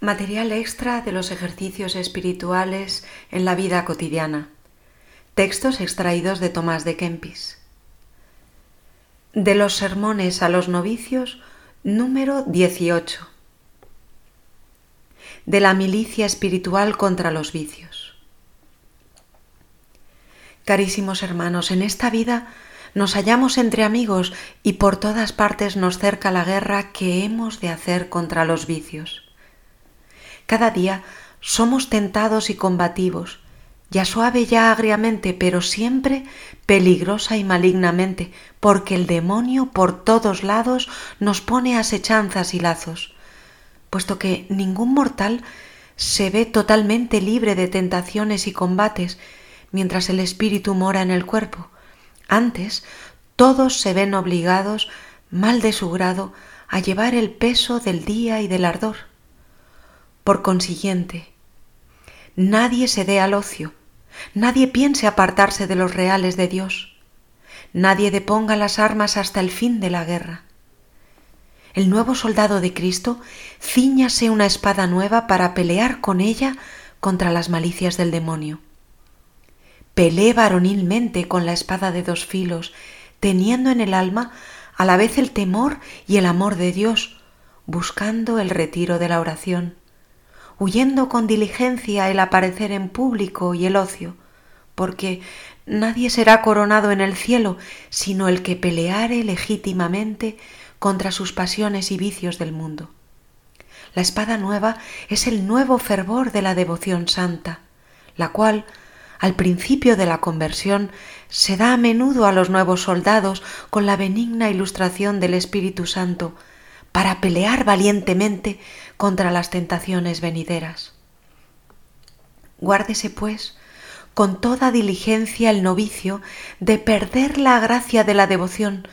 Material extra de los ejercicios espirituales en la vida cotidiana. Textos extraídos de Tomás de Kempis. De los sermones a los novicios, número 18. De la milicia espiritual contra los vicios. Carísimos hermanos, en esta vida nos hallamos entre amigos y por todas partes nos cerca la guerra que hemos de hacer contra los vicios. Cada día somos tentados y combativos, ya suave, ya agriamente, pero siempre peligrosa y malignamente, porque el demonio por todos lados nos pone asechanzas y lazos, puesto que ningún mortal se ve totalmente libre de tentaciones y combates mientras el espíritu mora en el cuerpo. Antes, todos se ven obligados, mal de su grado, a llevar el peso del día y del ardor. Por consiguiente, nadie se dé al ocio, nadie piense apartarse de los reales de Dios, nadie deponga las armas hasta el fin de la guerra. El nuevo soldado de Cristo ciñase una espada nueva para pelear con ella contra las malicias del demonio. Pelee varonilmente con la espada de dos filos, teniendo en el alma a la vez el temor y el amor de Dios, buscando el retiro de la oración huyendo con diligencia el aparecer en público y el ocio, porque nadie será coronado en el cielo sino el que peleare legítimamente contra sus pasiones y vicios del mundo. La espada nueva es el nuevo fervor de la devoción santa, la cual, al principio de la conversión, se da a menudo a los nuevos soldados con la benigna ilustración del Espíritu Santo, para pelear valientemente contra las tentaciones venideras. Guárdese, pues, con toda diligencia el novicio de perder la gracia de la devoción,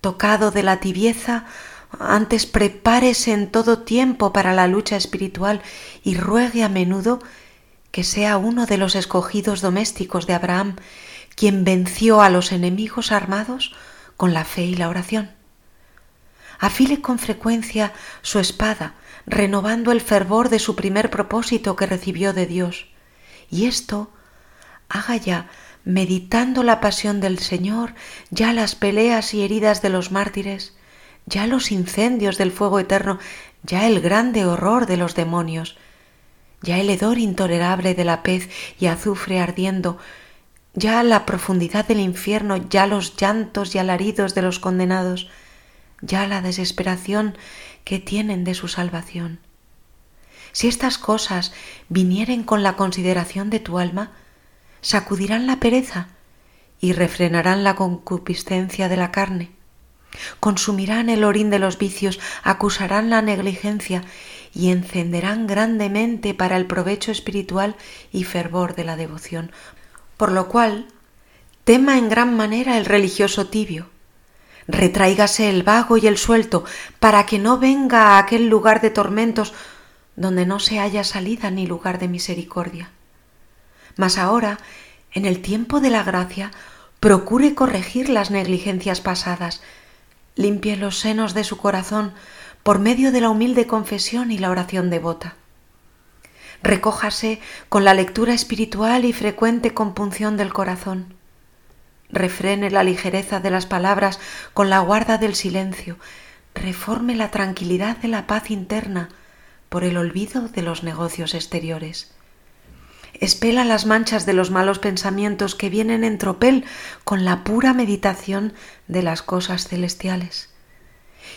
tocado de la tibieza, antes prepárese en todo tiempo para la lucha espiritual y ruegue a menudo que sea uno de los escogidos domésticos de Abraham, quien venció a los enemigos armados con la fe y la oración afile con frecuencia su espada, renovando el fervor de su primer propósito que recibió de Dios. Y esto haga ya, meditando la pasión del Señor, ya las peleas y heridas de los mártires, ya los incendios del fuego eterno, ya el grande horror de los demonios, ya el hedor intolerable de la pez y azufre ardiendo, ya la profundidad del infierno, ya los llantos y alaridos de los condenados, ya la desesperación que tienen de su salvación. Si estas cosas vinieren con la consideración de tu alma, sacudirán la pereza y refrenarán la concupiscencia de la carne, consumirán el orín de los vicios, acusarán la negligencia y encenderán grandemente para el provecho espiritual y fervor de la devoción, por lo cual tema en gran manera el religioso tibio, Retráigase el vago y el suelto, para que no venga a aquel lugar de tormentos donde no se haya salida ni lugar de misericordia. Mas ahora, en el tiempo de la gracia, procure corregir las negligencias pasadas, limpie los senos de su corazón por medio de la humilde confesión y la oración devota. Recójase con la lectura espiritual y frecuente compunción del corazón refrene la ligereza de las palabras con la guarda del silencio, reforme la tranquilidad de la paz interna por el olvido de los negocios exteriores. Espela las manchas de los malos pensamientos que vienen en tropel con la pura meditación de las cosas celestiales.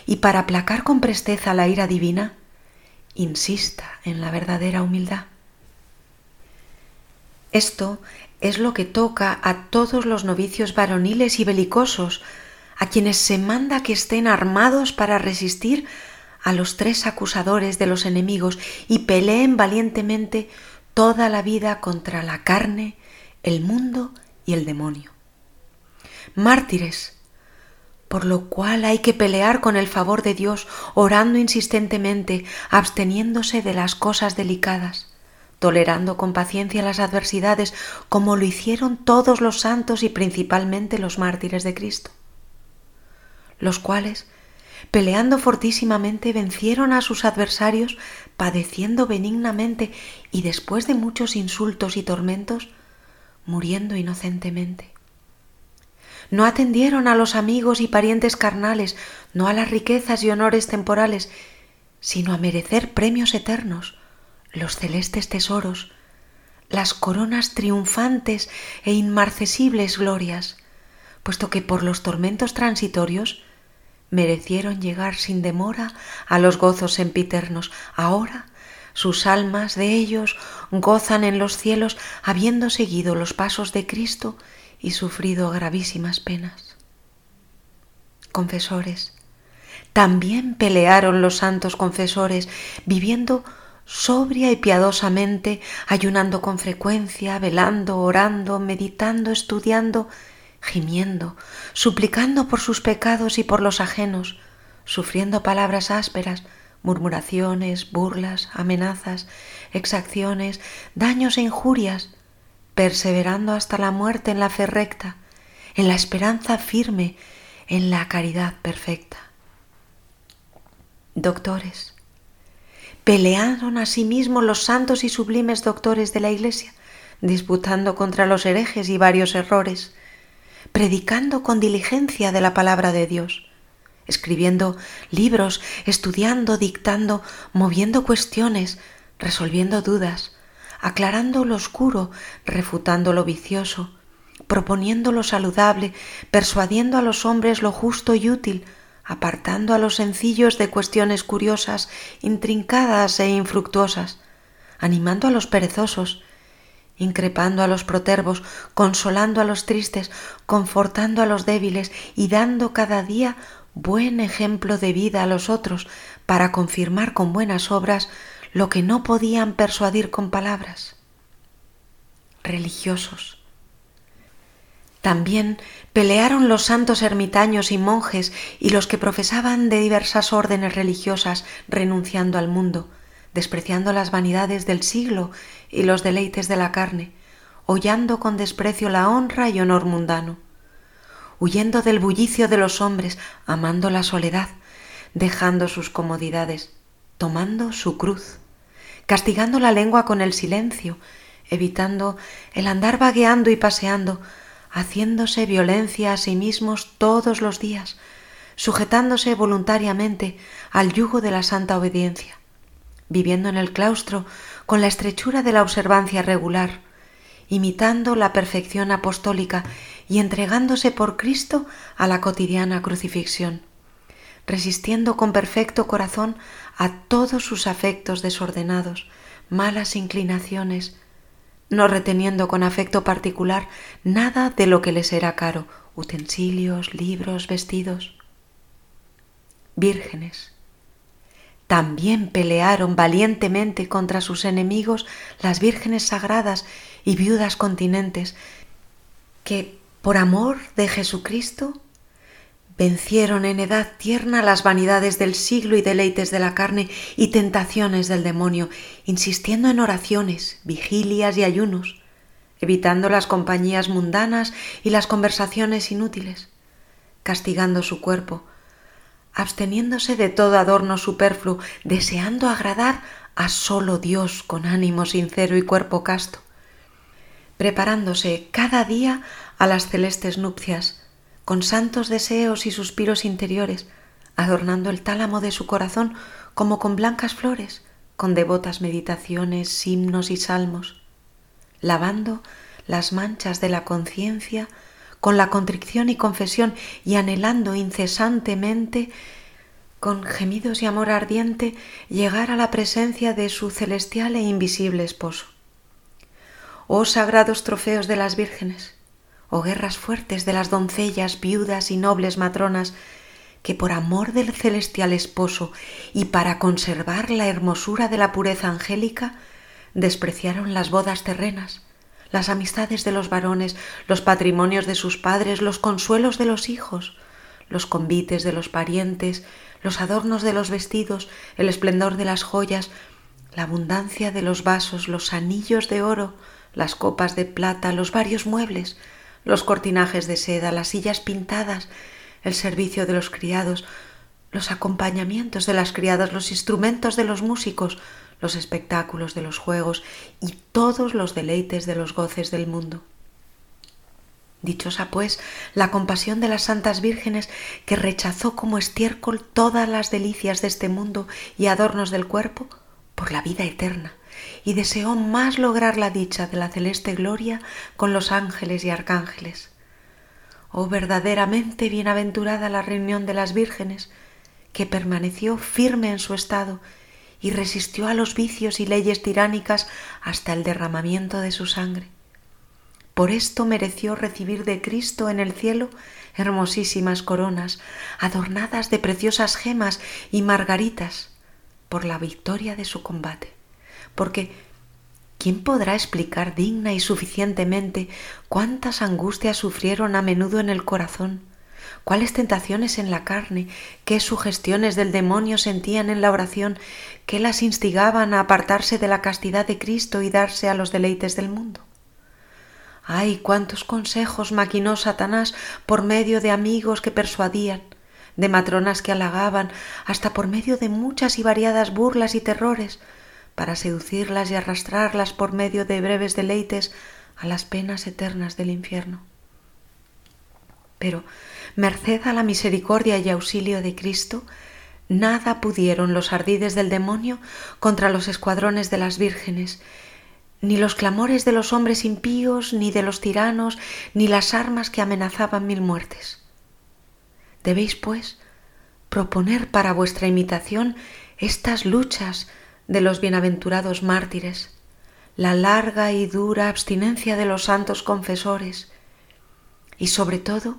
Y para aplacar con presteza la ira divina, insista en la verdadera humildad. Esto es lo que toca a todos los novicios varoniles y belicosos, a quienes se manda que estén armados para resistir a los tres acusadores de los enemigos y peleen valientemente toda la vida contra la carne, el mundo y el demonio. Mártires, por lo cual hay que pelear con el favor de Dios, orando insistentemente, absteniéndose de las cosas delicadas tolerando con paciencia las adversidades como lo hicieron todos los santos y principalmente los mártires de Cristo, los cuales, peleando fortísimamente, vencieron a sus adversarios, padeciendo benignamente y después de muchos insultos y tormentos, muriendo inocentemente. No atendieron a los amigos y parientes carnales, no a las riquezas y honores temporales, sino a merecer premios eternos, los celestes tesoros, las coronas triunfantes e inmarcesibles glorias, puesto que por los tormentos transitorios merecieron llegar sin demora a los gozos sempiternos. Ahora sus almas de ellos gozan en los cielos habiendo seguido los pasos de Cristo y sufrido gravísimas penas. Confesores, también pelearon los santos confesores, viviendo sobria y piadosamente, ayunando con frecuencia, velando, orando, meditando, estudiando, gimiendo, suplicando por sus pecados y por los ajenos, sufriendo palabras ásperas, murmuraciones, burlas, amenazas, exacciones, daños e injurias, perseverando hasta la muerte en la fe recta, en la esperanza firme, en la caridad perfecta. Doctores, pelearon asimismo los santos y sublimes doctores de la Iglesia, disputando contra los herejes y varios errores, predicando con diligencia de la palabra de Dios, escribiendo libros, estudiando, dictando, moviendo cuestiones, resolviendo dudas, aclarando lo oscuro, refutando lo vicioso, proponiendo lo saludable, persuadiendo a los hombres lo justo y útil, apartando a los sencillos de cuestiones curiosas, intrincadas e infructuosas, animando a los perezosos, increpando a los protervos, consolando a los tristes, confortando a los débiles y dando cada día buen ejemplo de vida a los otros para confirmar con buenas obras lo que no podían persuadir con palabras. Religiosos. También pelearon los santos ermitaños y monjes y los que profesaban de diversas órdenes religiosas renunciando al mundo, despreciando las vanidades del siglo y los deleites de la carne, hollando con desprecio la honra y honor mundano, huyendo del bullicio de los hombres, amando la soledad, dejando sus comodidades, tomando su cruz, castigando la lengua con el silencio, evitando el andar vagueando y paseando, haciéndose violencia a sí mismos todos los días, sujetándose voluntariamente al yugo de la santa obediencia, viviendo en el claustro con la estrechura de la observancia regular, imitando la perfección apostólica y entregándose por Cristo a la cotidiana crucifixión, resistiendo con perfecto corazón a todos sus afectos desordenados, malas inclinaciones, no reteniendo con afecto particular nada de lo que les era caro, utensilios, libros, vestidos. Vírgenes. También pelearon valientemente contra sus enemigos las vírgenes sagradas y viudas continentes, que, por amor de Jesucristo, Vencieron en edad tierna las vanidades del siglo y deleites de la carne y tentaciones del demonio, insistiendo en oraciones, vigilias y ayunos, evitando las compañías mundanas y las conversaciones inútiles, castigando su cuerpo, absteniéndose de todo adorno superfluo, deseando agradar a solo Dios con ánimo sincero y cuerpo casto, preparándose cada día a las celestes nupcias, con santos deseos y suspiros interiores, adornando el tálamo de su corazón como con blancas flores, con devotas meditaciones, himnos y salmos, lavando las manchas de la conciencia con la contrición y confesión y anhelando incesantemente con gemidos y amor ardiente llegar a la presencia de su celestial e invisible esposo. Oh sagrados trofeos de las vírgenes, o guerras fuertes de las doncellas, viudas y nobles matronas, que por amor del celestial esposo y para conservar la hermosura de la pureza angélica, despreciaron las bodas terrenas, las amistades de los varones, los patrimonios de sus padres, los consuelos de los hijos, los convites de los parientes, los adornos de los vestidos, el esplendor de las joyas, la abundancia de los vasos, los anillos de oro, las copas de plata, los varios muebles, los cortinajes de seda, las sillas pintadas, el servicio de los criados, los acompañamientos de las criadas, los instrumentos de los músicos, los espectáculos de los juegos y todos los deleites de los goces del mundo. Dichosa, pues, la compasión de las santas vírgenes que rechazó como estiércol todas las delicias de este mundo y adornos del cuerpo por la vida eterna, y deseó más lograr la dicha de la celeste gloria con los ángeles y arcángeles. Oh verdaderamente bienaventurada la reunión de las vírgenes, que permaneció firme en su estado y resistió a los vicios y leyes tiránicas hasta el derramamiento de su sangre. Por esto mereció recibir de Cristo en el cielo hermosísimas coronas, adornadas de preciosas gemas y margaritas, por la victoria de su combate. Porque, ¿quién podrá explicar digna y suficientemente cuántas angustias sufrieron a menudo en el corazón? cuáles tentaciones en la carne, qué sugestiones del demonio sentían en la oración que las instigaban a apartarse de la castidad de Cristo y darse a los deleites del mundo. Ay, cuántos consejos maquinó Satanás por medio de amigos que persuadían, de matronas que halagaban, hasta por medio de muchas y variadas burlas y terrores, para seducirlas y arrastrarlas por medio de breves deleites a las penas eternas del infierno. Pero merced a la misericordia y auxilio de Cristo, nada pudieron los ardides del demonio contra los escuadrones de las vírgenes, ni los clamores de los hombres impíos, ni de los tiranos, ni las armas que amenazaban mil muertes. Debéis, pues, proponer para vuestra imitación estas luchas de los bienaventurados mártires, la larga y dura abstinencia de los santos confesores, y sobre todo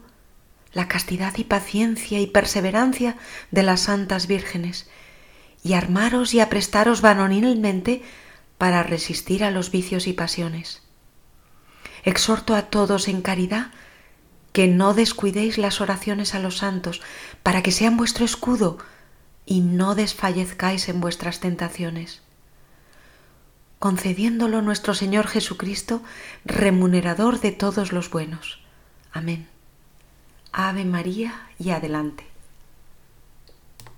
la castidad y paciencia y perseverancia de las santas vírgenes, y armaros y aprestaros varonilmente para resistir a los vicios y pasiones. Exhorto a todos en caridad que no descuidéis las oraciones a los santos, para que sean vuestro escudo y no desfallezcáis en vuestras tentaciones. Concediéndolo nuestro Señor Jesucristo, remunerador de todos los buenos. Amén. Ave María y adelante.